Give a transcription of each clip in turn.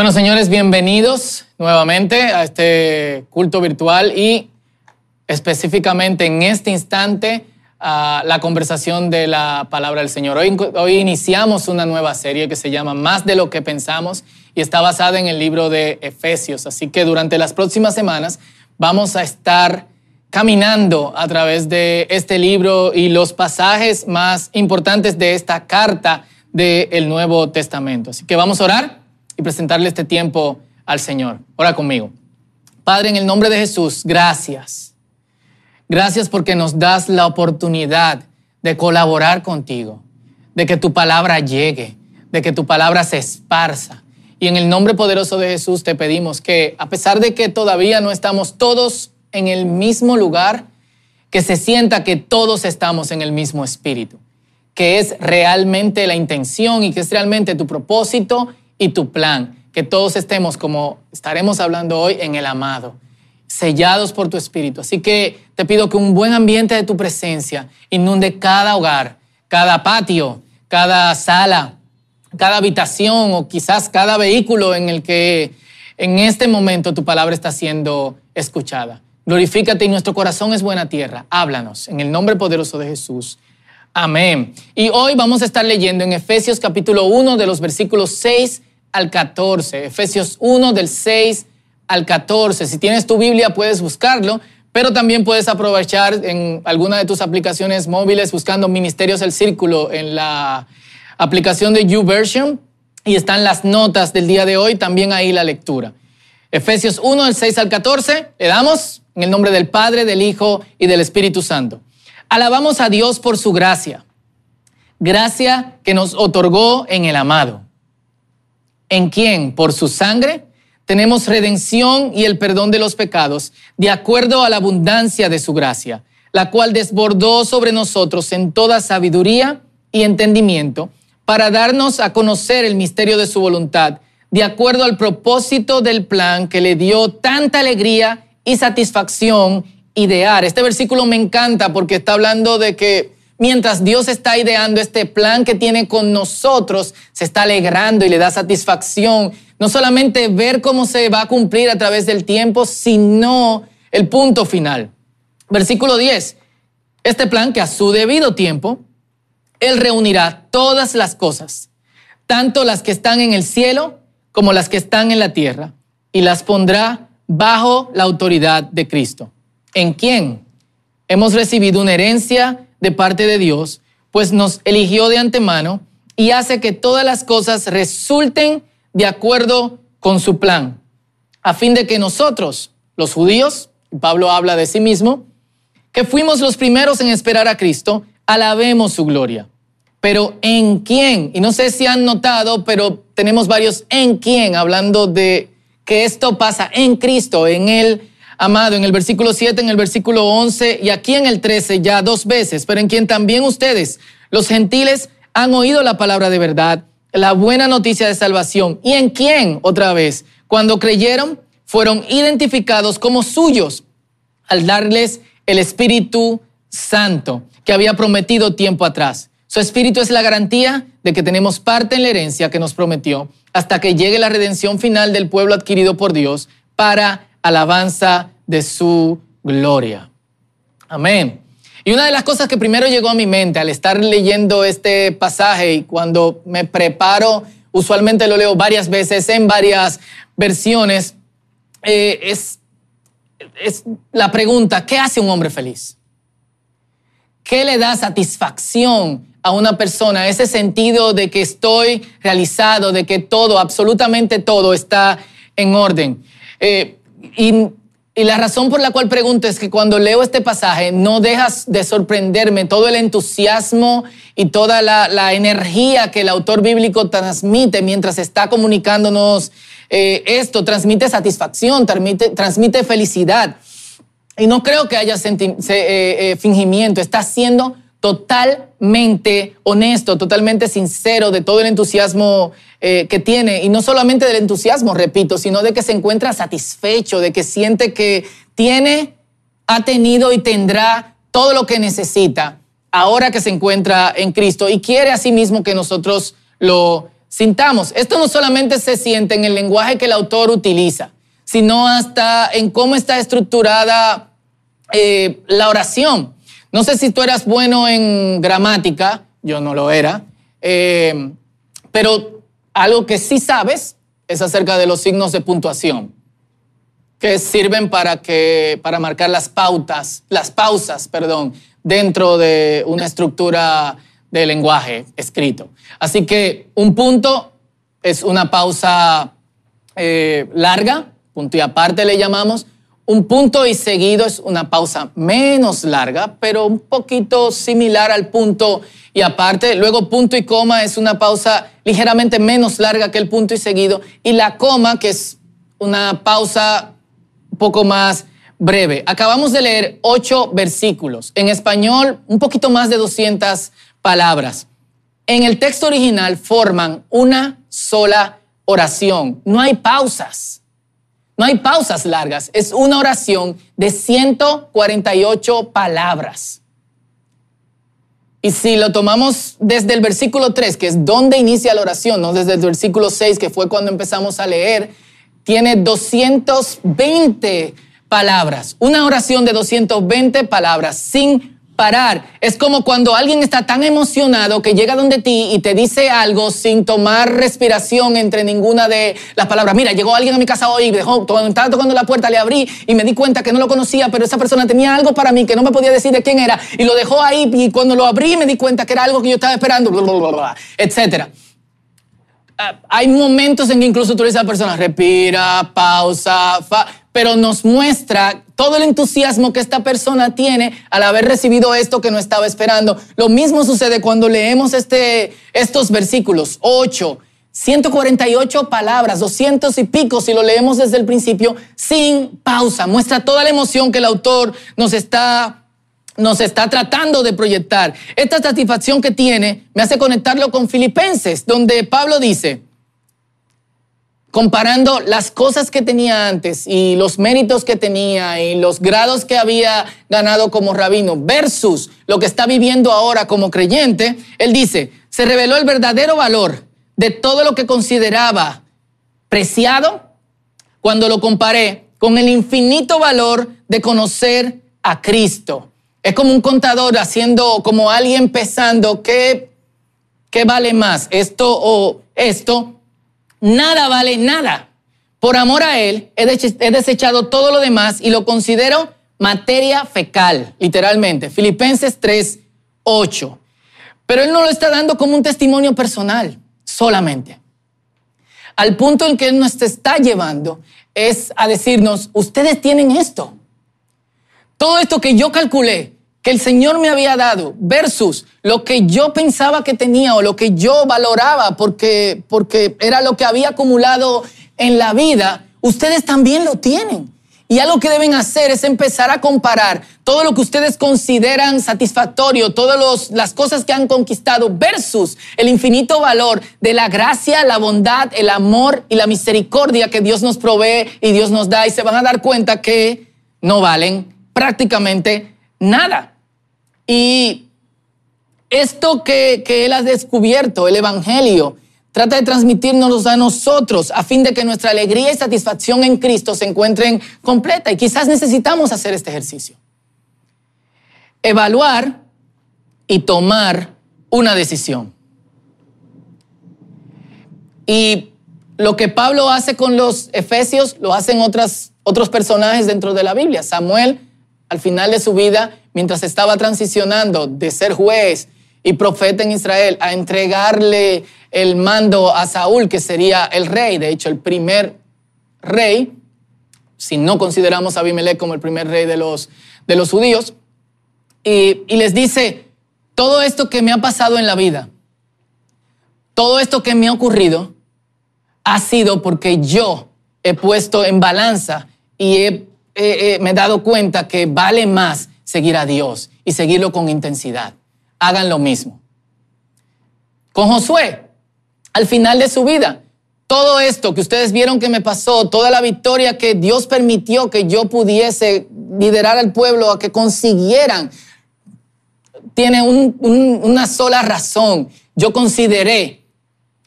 Bueno, señores, bienvenidos nuevamente a este culto virtual y específicamente en este instante a la conversación de la palabra del Señor. Hoy, iniciamos una nueva serie que se llama Más de lo que pensamos y está basada en el libro de Efesios. Así que durante las próximas semanas vamos a estar caminando a través de este libro y los pasajes más importantes de esta carta del Nuevo Testamento. Así que vamos a orar y presentarle este tiempo al Señor. Ora conmigo. Padre, en el nombre de Jesús, gracias. Gracias porque nos das la oportunidad de colaborar contigo, de que tu palabra llegue, de que tu palabra se esparza. Y en el nombre poderoso de Jesús te pedimos que, a pesar de que todavía no estamos todos en el mismo lugar, que se sienta que todos estamos en el mismo espíritu, que es realmente la intención y que es realmente tu propósito y tu plan. Que todos estemos, como estaremos hablando hoy, en el amado, sellados por tu espíritu. Así que te pido que un buen ambiente de tu presencia inunde cada hogar, cada patio, cada sala, cada habitación o quizás cada vehículo en el que en este momento tu palabra está siendo escuchada. Glorifícate y nuestro corazón es buena tierra. Háblanos en el nombre poderoso de Jesús. Amén. Y hoy vamos a estar leyendo en Efesios capítulo 1 de los versículos 6 al 14. Efesios 1 del 6 al 14. Si tienes tu Biblia puedes buscarlo, pero también puedes aprovechar en alguna de tus aplicaciones móviles buscando Ministerios del Círculo en la aplicación de YouVersion y están las notas del día de hoy, también ahí la lectura. Efesios 1 del 6 al 14, le damos en el nombre del Padre, del Hijo y del Espíritu Santo. Alabamos a Dios por su gracia, gracia que nos otorgó en el amado en quien, por su sangre, tenemos redención y el perdón de los pecados, de acuerdo a la abundancia de su gracia, la cual desbordó sobre nosotros en toda sabiduría y entendimiento, para darnos a conocer el misterio de su voluntad, de acuerdo al propósito del plan que le dio tanta alegría y satisfacción idear. Este versículo me encanta porque está hablando de que mientras Dios está ideando este plan que tiene con nosotros, se está alegrando y le da satisfacción. No solamente ver cómo se va a cumplir a través del tiempo, sino el punto final. Versículo 10. Este plan que a su debido tiempo, Él reunirá todas las cosas, tanto las que están en el cielo como las que están en la tierra, y las pondrá bajo la autoridad de Cristo. ¿En quién? Hemos recibido una herencia de parte de Dios, pues nos eligió de antemano y hace que todas las cosas resulten de acuerdo con su plan, a fin de que nosotros, los judíos, Pablo habla de sí mismo, que fuimos los primeros en esperar a Cristo, alabemos su gloria. Pero en quién, y no sé si han notado, pero tenemos varios en quién, hablando de que esto pasa en Cristo, en Él amado, en el versículo 7, en el versículo 11 y aquí en el 13 ya dos veces, pero en quien también ustedes, los gentiles, han oído la palabra de verdad, la buena noticia de salvación, y en quien, otra vez, cuando creyeron, fueron identificados como suyos al darles el Espíritu Santo que había prometido tiempo atrás. Su Espíritu es la garantía de que tenemos parte en la herencia que nos prometió hasta que llegue la redención final del pueblo adquirido por Dios para alabanza de su gloria. Amén. Y una de las cosas que primero llegó a mi mente al estar leyendo este pasaje y cuando me preparo, usualmente lo leo varias veces en varias versiones, eh, es, es la pregunta, ¿qué hace un hombre feliz? ¿Qué le da satisfacción a una persona? Ese sentido de que estoy realizado, de que todo, absolutamente todo está en orden. Eh, y, la razón por la cual pregunto es que cuando leo este pasaje no dejas de sorprenderme todo el entusiasmo y toda la, energía que el autor bíblico transmite mientras está comunicándonos eh, esto, transmite satisfacción, transmite, felicidad. Y no creo que haya eh, eh, fingimiento, está siendo totalmente honesto, totalmente sincero de todo el entusiasmo eh, que tiene. Y no solamente del entusiasmo, repito, sino de que se encuentra satisfecho, de que siente que tiene, ha tenido y tendrá todo lo que necesita ahora que se encuentra en Cristo y quiere asimismo que nosotros lo sintamos. Esto no solamente se siente en el lenguaje que el autor utiliza, sino hasta en cómo está estructurada eh, la oración. No sé si tú eras bueno en gramática, yo no lo era, eh, pero algo que sí sabes es acerca de los signos de puntuación, que sirven para, que, para marcar las pautas, las pausas, perdón, dentro de una estructura de lenguaje escrito. Así que un punto es una pausa eh, larga, punto y aparte le llamamos. Un punto y seguido es una pausa menos larga, pero un poquito similar al punto y aparte. Luego punto y coma es una pausa ligeramente menos larga que el punto y seguido. Y la coma, que es una pausa un poco más breve. Acabamos de leer ocho versículos. En español, un poquito más de 200 palabras. En el texto original forman una sola oración. No hay pausas. No hay pausas largas. Es una oración de 148 palabras. Y si lo tomamos desde el versículo 3, que es donde inicia la oración, no desde el versículo 6, que fue cuando empezamos a leer, tiene 220 palabras. Una oración de 220 palabras sin parar. Es como cuando alguien está tan emocionado que llega donde ti y te dice algo sin tomar respiración entre ninguna de las palabras. Mira, llegó alguien a mi casa hoy, dejó, estaba tocando la puerta, le abrí y me di cuenta que no lo conocía, pero esa persona tenía algo para mí que no me podía decir de quién era y lo dejó ahí y cuando lo abrí me di cuenta que era algo que yo estaba esperando, etcétera. Ah, hay momentos en que incluso tú le dices a la persona, respira, pausa, pero nos muestra todo el entusiasmo que esta persona tiene al haber recibido esto que no estaba esperando. Lo mismo sucede cuando leemos este, estos versículos, 8, 148 palabras, 200 y pico si lo leemos desde el principio, sin pausa. Muestra toda la emoción que el autor nos está nos está tratando de proyectar. Esta satisfacción que tiene me hace conectarlo con Filipenses, donde Pablo dice, comparando las cosas que tenía antes y los méritos que tenía y los grados que había ganado como rabino versus lo que está viviendo ahora como creyente, él dice, se reveló el verdadero valor de todo lo que consideraba preciado cuando lo comparé con el infinito valor de conocer a Cristo es como un contador haciendo, como alguien pesando, ¿qué, qué vale más? ¿Esto o esto? Nada vale nada. Por amor a Él, he desechado todo lo demás y lo considero materia fecal, literalmente. Filipenses 3, 8. Pero Él no lo está dando como un testimonio personal, solamente. Al punto en que Él nos está llevando es a decirnos, ustedes tienen esto. Todo esto que yo calculé, que el Señor me había dado, versus lo que yo pensaba que tenía o lo que yo valoraba porque, porque era lo que había acumulado en la vida, ustedes también lo tienen. Y algo que deben hacer es empezar a comparar todo lo que ustedes consideran satisfactorio, todas las cosas que han conquistado versus el infinito valor de la gracia, la bondad, el amor y la misericordia que Dios nos provee y Dios nos da. Y se van a dar cuenta que no valen prácticamente nada. Y esto que, Él ha descubierto, el Evangelio, trata de transmitirnos a nosotros a fin de que nuestra alegría y satisfacción en Cristo se encuentren completa. Y quizás necesitamos hacer este ejercicio. Evaluar y tomar una decisión. Y lo que Pablo hace con los efesios, lo hacen otras, otros personajes dentro de la Biblia. Samuel al final de su vida, mientras estaba transicionando de ser juez y profeta en Israel a entregarle el mando a Saúl, que sería el rey, de hecho el primer rey, si no consideramos a Abimelech como el primer rey de los, de los judíos, y, y les dice, todo esto que me ha pasado en la vida, todo esto que me ha ocurrido, ha sido porque yo he puesto en balanza y he eh, eh, me he dado cuenta que vale más seguir a Dios y seguirlo con intensidad. Hagan lo mismo. Con Josué, al final de su vida, todo esto que ustedes vieron que me pasó, toda la victoria que Dios permitió que yo pudiese liderar al pueblo a que consiguieran, tiene una sola razón. Yo consideré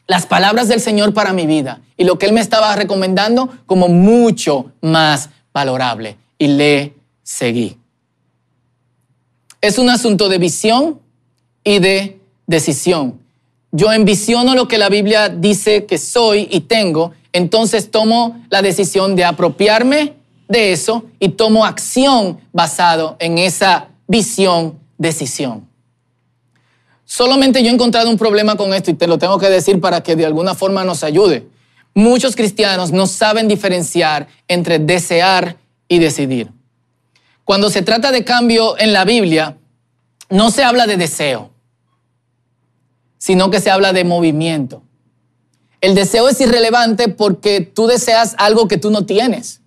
las palabras del Señor para mi vida y lo que Él me estaba recomendando como mucho más valorable. Y le seguí. Es un asunto de visión y de decisión. Yo envisiono lo que la Biblia dice que soy y tengo, entonces tomo la decisión de apropiarme de eso y tomo acción basado en esa visión, decisión. Solamente yo he encontrado un problema con esto y te lo tengo que decir para que de alguna forma nos ayude. Muchos cristianos no saben diferenciar entre desear y decidir. Cuando se trata de cambio en la Biblia, no se habla de deseo, sino que se habla de movimiento. El deseo es irrelevante porque tú deseas algo que tú no tienes.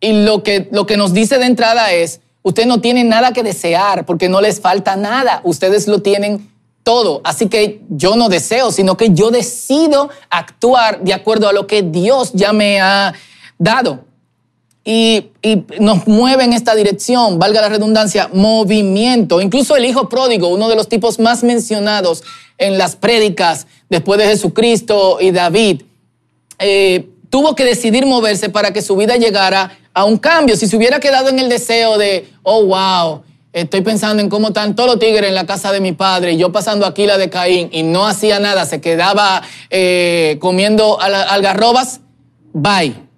Y lo que, lo que nos dice de entrada es, usted no tiene nada que desear porque no les falta nada, ustedes lo tienen todo. Así que yo no deseo, sino que yo decido actuar de acuerdo a lo que Dios ya me ha dado y, nos mueve en esta dirección, valga la redundancia, movimiento. Incluso el hijo pródigo, uno de los tipos más mencionados en las prédicas después de Jesucristo y David, eh, tuvo que decidir moverse para que su vida llegara a un cambio. Si se hubiera quedado en el deseo de, oh, wow, estoy pensando en cómo están todos los tigres en la casa de mi padre y yo pasando aquí la de Caín y no hacía nada, se quedaba eh, comiendo algarrobas, bye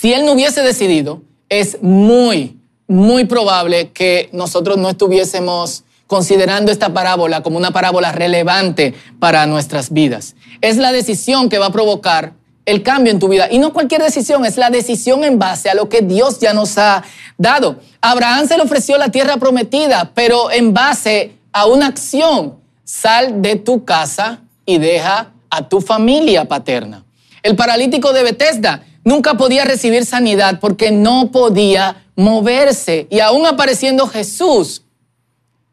si él no hubiese decidido, es muy, muy probable que nosotros no estuviésemos considerando esta parábola como una parábola relevante para nuestras vidas. Es la decisión que va a provocar el cambio en tu vida. Y no cualquier decisión, es la decisión en base a lo que Dios ya nos ha dado. Abraham se le ofreció la tierra prometida, pero en base a una acción. Sal de tu casa y deja a tu familia paterna. El paralítico de Bethesda nunca podía recibir sanidad porque no podía moverse. Y aún apareciendo Jesús,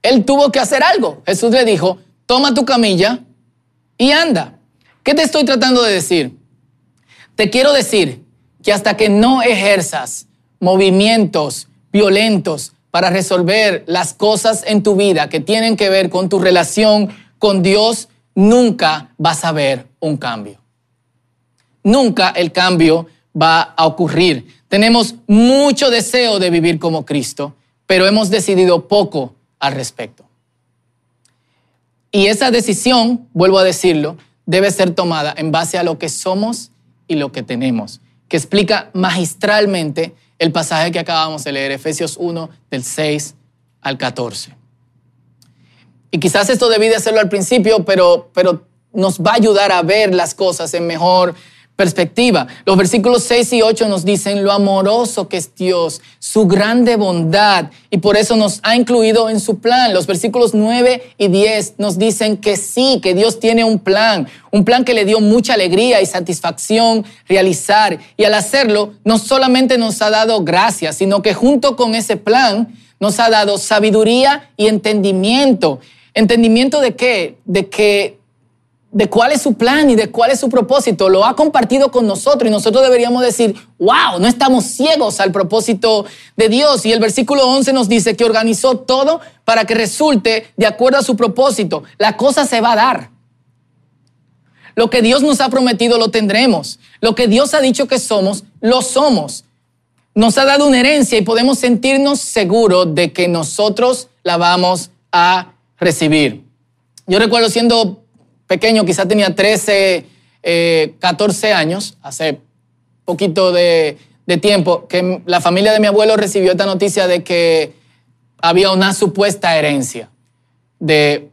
él tuvo que hacer algo. Jesús le dijo, toma tu camilla y anda. ¿Qué te estoy tratando de decir? Te quiero decir que hasta que no ejerzas movimientos violentos para resolver las cosas en tu vida que tienen que ver con tu relación con Dios, nunca vas a ver un cambio. Nunca el cambio va a ocurrir. Tenemos mucho deseo de vivir como Cristo, pero hemos decidido poco al respecto. Y esa decisión, vuelvo a decirlo, debe ser tomada en base a lo que somos y lo que tenemos, que explica magistralmente el pasaje que acabamos de leer, Efesios 1, del 6 al 14. Y quizás esto debí de hacerlo al principio, pero, pero nos va a ayudar a ver las cosas en mejor perspectiva. Los versículos 6 y 8 nos dicen lo amoroso que es Dios, su grande bondad, y por eso nos ha incluido en su plan. Los versículos 9 y 10 nos dicen que sí, que Dios tiene un plan, un plan que le dio mucha alegría y satisfacción realizar. Y al hacerlo, no solamente nos ha dado gracias, sino que junto con ese plan nos ha dado sabiduría y entendimiento. ¿Entendimiento de qué? De que de cuál es su plan y de cuál es su propósito. Lo ha compartido con nosotros y nosotros deberíamos decir, wow, no estamos ciegos al propósito de Dios. Y el versículo 11 nos dice que organizó todo para que resulte de acuerdo a su propósito. La cosa se va a dar. Lo que Dios nos ha prometido lo tendremos. Lo que Dios ha dicho que somos, lo somos. Nos ha dado una herencia y podemos sentirnos seguros de que nosotros la vamos a recibir. Yo recuerdo siendo pequeño, quizá tenía 13, 14 eh, años, hace poquito de, de tiempo, que la familia de mi abuelo recibió esta noticia de que había una supuesta herencia de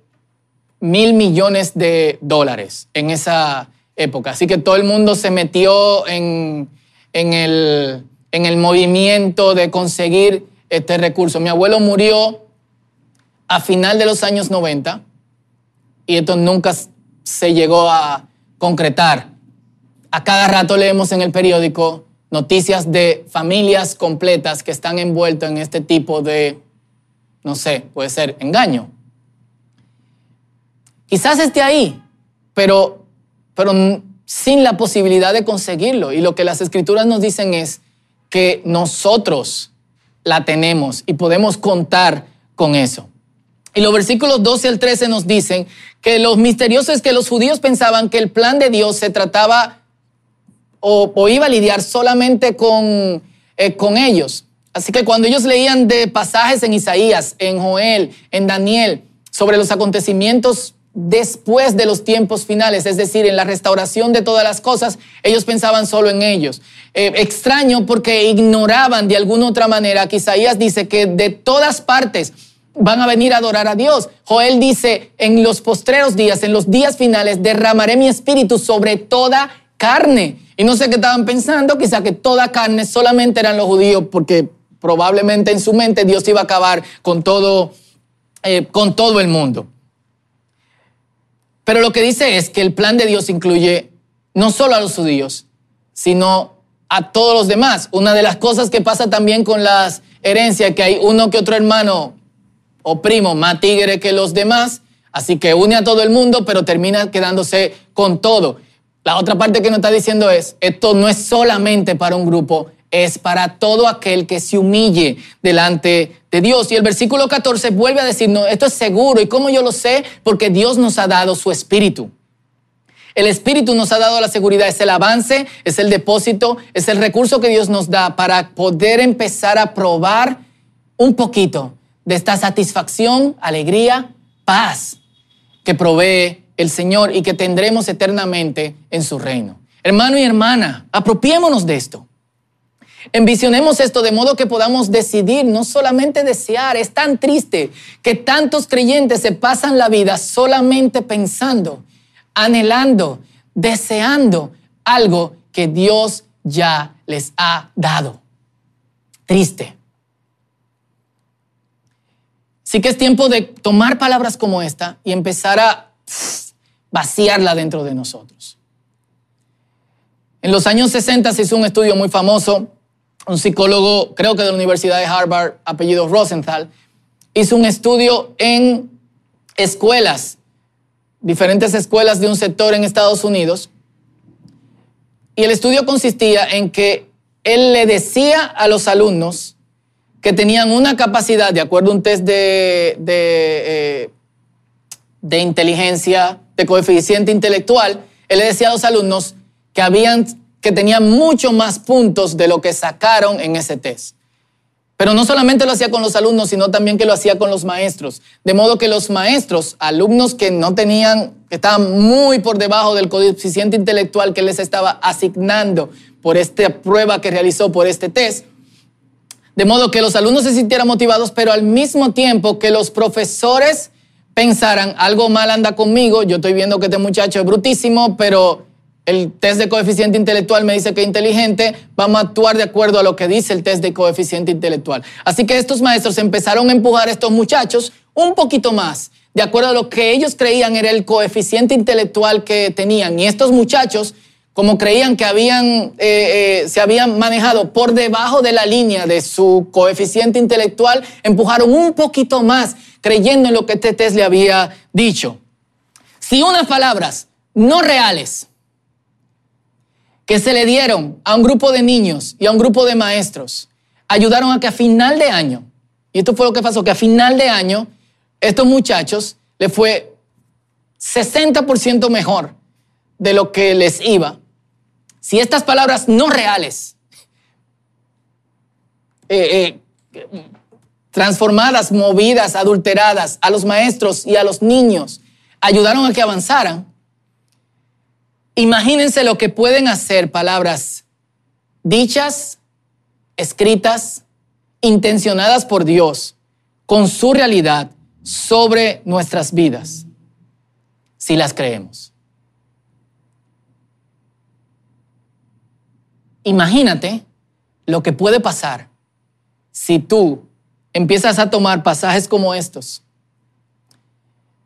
mil millones de dólares en esa época. Así que todo el mundo se metió en, en, el, en el movimiento de conseguir este recurso. Mi abuelo murió a final de los años 90 y esto nunca se llegó a concretar. A cada rato leemos en el periódico noticias de familias completas que están envueltas en este tipo de, no sé, puede ser engaño. Quizás esté ahí, pero, pero sin la posibilidad de conseguirlo. Y lo que las escrituras nos dicen es que nosotros la tenemos y podemos contar con eso. Y los versículos 12 al 13 nos dicen que lo misterioso es que los judíos pensaban que el plan de Dios se trataba o, iba a lidiar solamente con, eh, con ellos. Así que cuando ellos leían de pasajes en Isaías, en Joel, en Daniel, sobre los acontecimientos después de los tiempos finales, es decir, en la restauración de todas las cosas, ellos pensaban solo en ellos. Eh, extraño porque ignoraban de alguna otra manera que Isaías dice que de todas partes van a venir a adorar a Dios. Joel dice, en los postreros días, en los días finales, derramaré mi espíritu sobre toda carne. Y no sé qué estaban pensando, quizá que toda carne solamente eran los judíos, porque probablemente en su mente Dios iba a acabar con todo, eh, con todo el mundo. Pero lo que dice es que el plan de Dios incluye no solo a los judíos, sino a todos los demás. Una de las cosas que pasa también con las herencias, que hay uno que otro hermano o primo más tigre que los demás, así que une a todo el mundo, pero termina quedándose con todo. La otra parte que nos está diciendo es, esto no es solamente para un grupo, es para todo aquel que se humille delante de Dios. Y el versículo 14 vuelve a decir, no, esto es seguro. ¿Y cómo yo lo sé? Porque Dios nos ha dado su espíritu. El espíritu nos ha dado la seguridad, es el avance, es el depósito, es el recurso que Dios nos da para poder empezar a probar un poquito de esta satisfacción, alegría, paz que provee el Señor y que tendremos eternamente en su reino. Hermano y hermana, apropiémonos de esto. Envisionemos esto de modo que podamos decidir, no solamente desear. Es tan triste que tantos creyentes se pasan la vida solamente pensando, anhelando, deseando algo que Dios ya les ha dado. Triste. Sí que es tiempo de tomar palabras como esta y empezar a vaciarla dentro de nosotros. En los años 60 se hizo un estudio muy famoso, un psicólogo, creo que de la Universidad de Harvard, apellido Rosenthal, hizo un estudio en escuelas, diferentes escuelas de un sector en Estados Unidos, y el estudio consistía en que él le decía a los alumnos que tenían una capacidad, de acuerdo a un test de, de, eh, inteligencia, de coeficiente intelectual, él le decía a los alumnos que, habían, que tenían mucho más puntos de lo que sacaron en ese test. Pero no solamente lo hacía con los alumnos, sino también que lo hacía con los maestros. De modo que los maestros, alumnos que no tenían, que estaban muy por debajo del coeficiente intelectual que les estaba asignando por esta prueba que realizó por este test, de modo que los alumnos se sintieran motivados, pero al mismo tiempo que los profesores pensaran, algo mal anda conmigo, yo estoy viendo que este muchacho es brutísimo, pero el test de coeficiente intelectual me dice que inteligente, vamos a actuar de acuerdo a lo que dice el test de coeficiente intelectual. Así que estos maestros empezaron a empujar a estos muchachos un poquito más, de acuerdo a lo que ellos creían era el coeficiente intelectual que tenían. Y estos muchachos como creían que habían, eh, eh, se habían manejado por debajo de la línea de su coeficiente intelectual, empujaron un poquito más creyendo en lo que este test le había dicho. Si unas palabras no reales que se le dieron a un grupo de niños y a un grupo de maestros ayudaron a que a final de año, y esto fue lo que pasó, que a final de año estos muchachos le fue 60% mejor de lo que les iba si estas palabras no reales, eh, eh, transformadas, movidas, adulteradas a los maestros y a los niños, ayudaron a que avanzaran, imagínense lo que pueden hacer palabras dichas, escritas, intencionadas por Dios con su realidad sobre nuestras vidas, si las creemos. Imagínate lo que puede pasar si tú empiezas a tomar pasajes como estos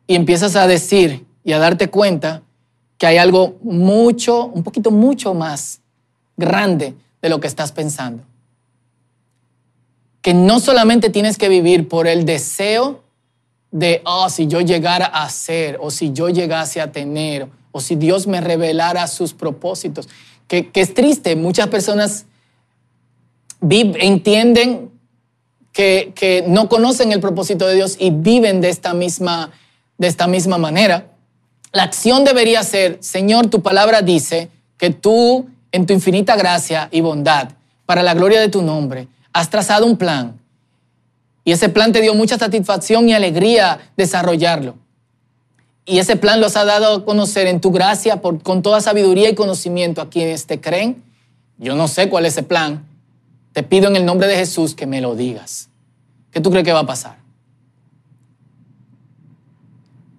y empiezas a decir y a darte cuenta que hay algo mucho, un poquito mucho más grande de lo que estás pensando. Que no solamente tienes que vivir por el deseo de, oh, si yo llegara a ser, o si yo llegase a tener, o si Dios me revelara sus propósitos, que, es triste. Muchas personas entienden que, que no conocen el propósito de Dios y viven de esta misma, de esta misma manera. La acción debería ser, Señor, tu palabra dice que tú, en tu infinita gracia y bondad, para la gloria de tu nombre, has trazado un plan. Y ese plan te dio mucha satisfacción y alegría desarrollarlo. Y ese plan los ha dado a conocer en tu gracia por, con toda sabiduría y conocimiento a quienes te creen. Yo no sé cuál es ese plan. Te pido en el nombre de Jesús que me lo digas. ¿Qué tú crees que va a pasar?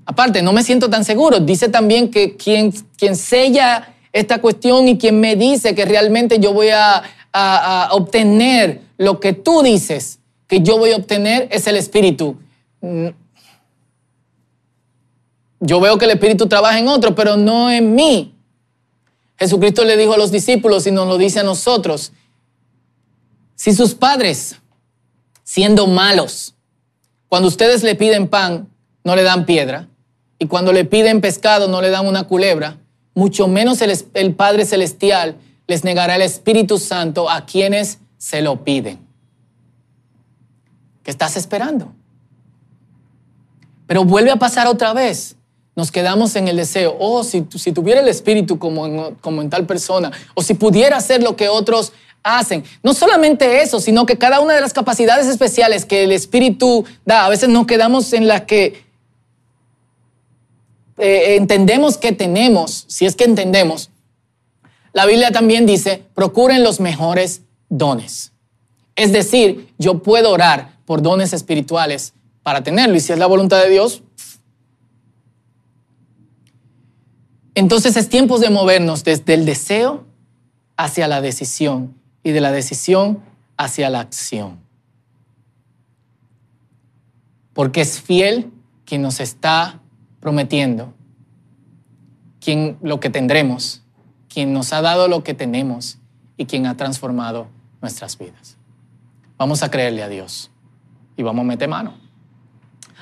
Aparte, no me siento tan seguro. Dice también que quien, quien sella esta cuestión y quien me dice que realmente yo voy a, a obtener lo que tú dices que yo voy a obtener es el Espíritu. Yo veo que el Espíritu trabaja en otro, pero no en mí. Jesucristo le dijo a los discípulos y nos lo dice a nosotros. Si sus padres, siendo malos, cuando ustedes le piden pan, no le dan piedra, y cuando le piden pescado, no le dan una culebra, mucho menos el, el Padre Celestial les negará el Espíritu Santo a quienes se lo piden. ¿Qué estás esperando? Pero vuelve a pasar otra vez nos quedamos en el deseo, oh, si, si tuviera el espíritu como en, como en tal persona, o si pudiera hacer lo que otros hacen. No solamente eso, sino que cada una de las capacidades especiales que el espíritu da, a veces nos quedamos en las que eh, entendemos que tenemos, si es que entendemos. La Biblia también dice, procuren los mejores dones. Es decir, yo puedo orar por dones espirituales para tenerlo. Y si es la voluntad de Dios, Entonces es tiempo de movernos desde el deseo hacia la decisión y de la decisión hacia la acción. Porque es fiel quien nos está prometiendo, lo que tendremos, quien nos ha dado lo que tenemos y quien ha transformado nuestras vidas. Vamos a creerle a Dios y vamos a meter mano.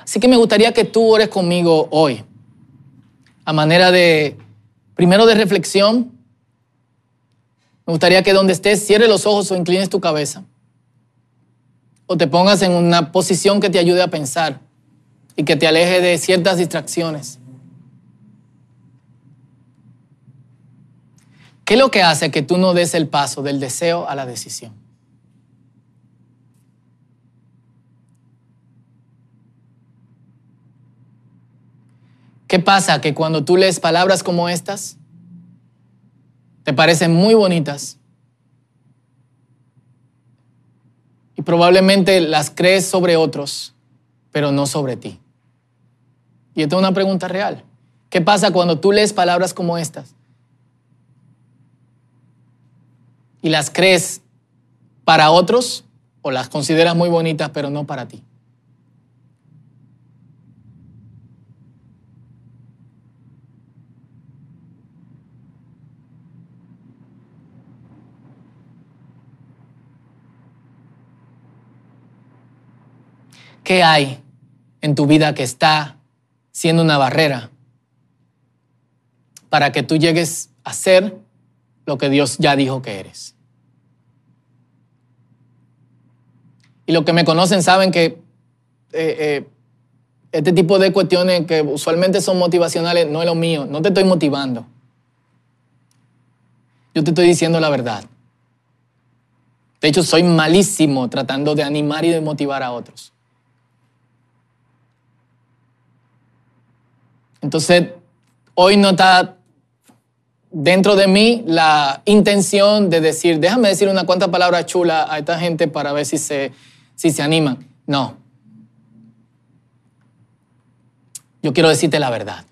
Así que me gustaría que tú ores conmigo hoy, a manera de Primero de reflexión, me gustaría que donde estés cierres los ojos o inclines tu cabeza. O te pongas en una posición que te ayude a pensar y que te aleje de ciertas distracciones. ¿Qué es lo que hace que tú no des el paso del deseo a la decisión? ¿Qué pasa? Que cuando tú lees palabras como estas, te parecen muy bonitas y probablemente las crees sobre otros, pero no sobre ti. Y esta es una pregunta real. ¿Qué pasa cuando tú lees palabras como estas y las crees para otros o las consideras muy bonitas, pero no para ti? ¿Qué hay en tu vida que está siendo una barrera para que tú llegues a ser lo que Dios ya dijo que eres? Y los que me conocen saben que eh, eh, este tipo de cuestiones que usualmente son motivacionales no es lo mío. No te estoy motivando. Yo te estoy diciendo la verdad. De hecho, soy malísimo tratando de animar y de motivar a otros. Entonces, hoy no está dentro de mí la intención de decir, déjame decir una cuanta palabra chula a esta gente para ver si se, si se animan. No. Yo quiero decirte la verdad.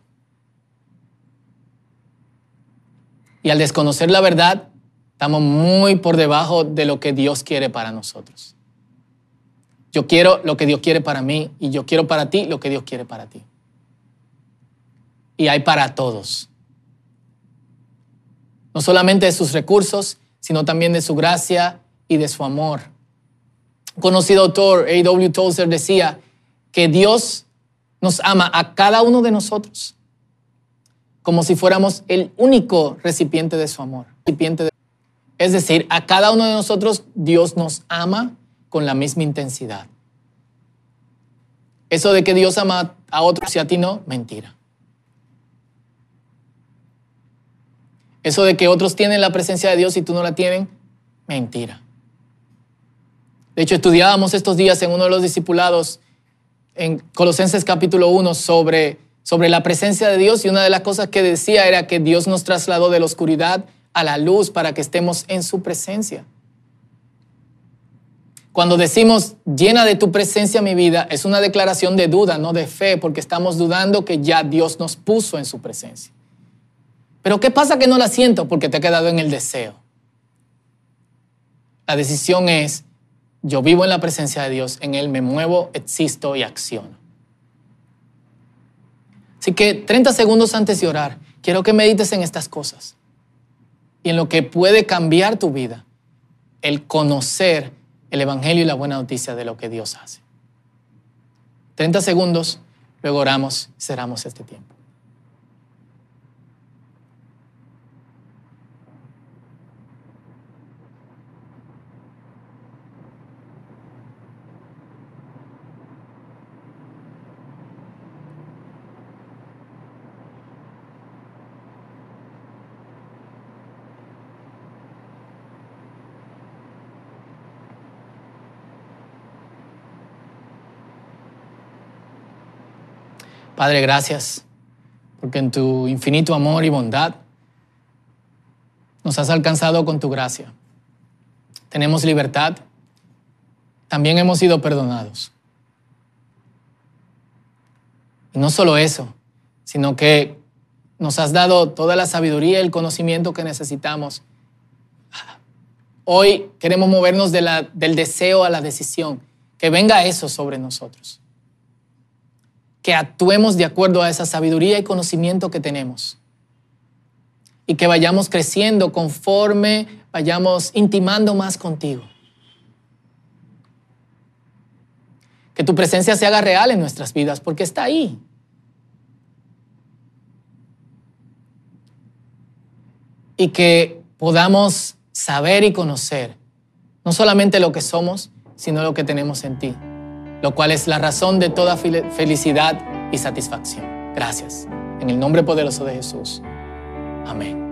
Y al desconocer la verdad, estamos muy por debajo de lo que Dios quiere para nosotros. Yo quiero lo que Dios quiere para mí y yo quiero para ti lo que Dios quiere para ti y hay para todos. No solamente de sus recursos, sino también de su gracia y de su amor. Un conocido autor, A.W. Tozer, decía que Dios nos ama a cada uno de nosotros como si fuéramos el único recipiente de su amor. Es decir, a cada uno de nosotros Dios nos ama con la misma intensidad. Eso de que Dios ama a otros y a ti no, mentira. Eso de que otros tienen la presencia de Dios y tú no la tienen, mentira. De hecho, estudiábamos estos días en uno de los discipulados en Colosenses capítulo 1 sobre, sobre la presencia de Dios y una de las cosas que decía era que Dios nos trasladó de la oscuridad a la luz para que estemos en su presencia. Cuando decimos llena de tu presencia mi vida, es una declaración de duda, no de fe, porque estamos dudando que ya Dios nos puso en su presencia. Pero ¿qué pasa que no la siento? Porque te he quedado en el deseo. La decisión es yo vivo en la presencia de Dios, en Él me muevo, existo y acciono. Así que 30 segundos antes de orar, quiero que medites en estas cosas y en lo que puede cambiar tu vida, el conocer el Evangelio y la buena noticia de lo que Dios hace. 30 segundos, luego oramos cerramos este tiempo. Padre, gracias, porque en tu infinito amor y bondad nos has alcanzado con tu gracia. Tenemos libertad, también hemos sido perdonados. Y no solo eso, sino que nos has dado toda la sabiduría y el conocimiento que necesitamos. Hoy queremos movernos del deseo a la decisión, que venga eso sobre nosotros que actuemos de acuerdo a esa sabiduría y conocimiento que tenemos. Y que vayamos creciendo conforme vayamos intimando más contigo. Que tu presencia se haga real en nuestras vidas porque está ahí. Y que podamos saber y conocer no solamente lo que somos, sino lo que tenemos en ti lo cual es la razón de toda felicidad y satisfacción. Gracias. En el nombre poderoso de Jesús. Amén.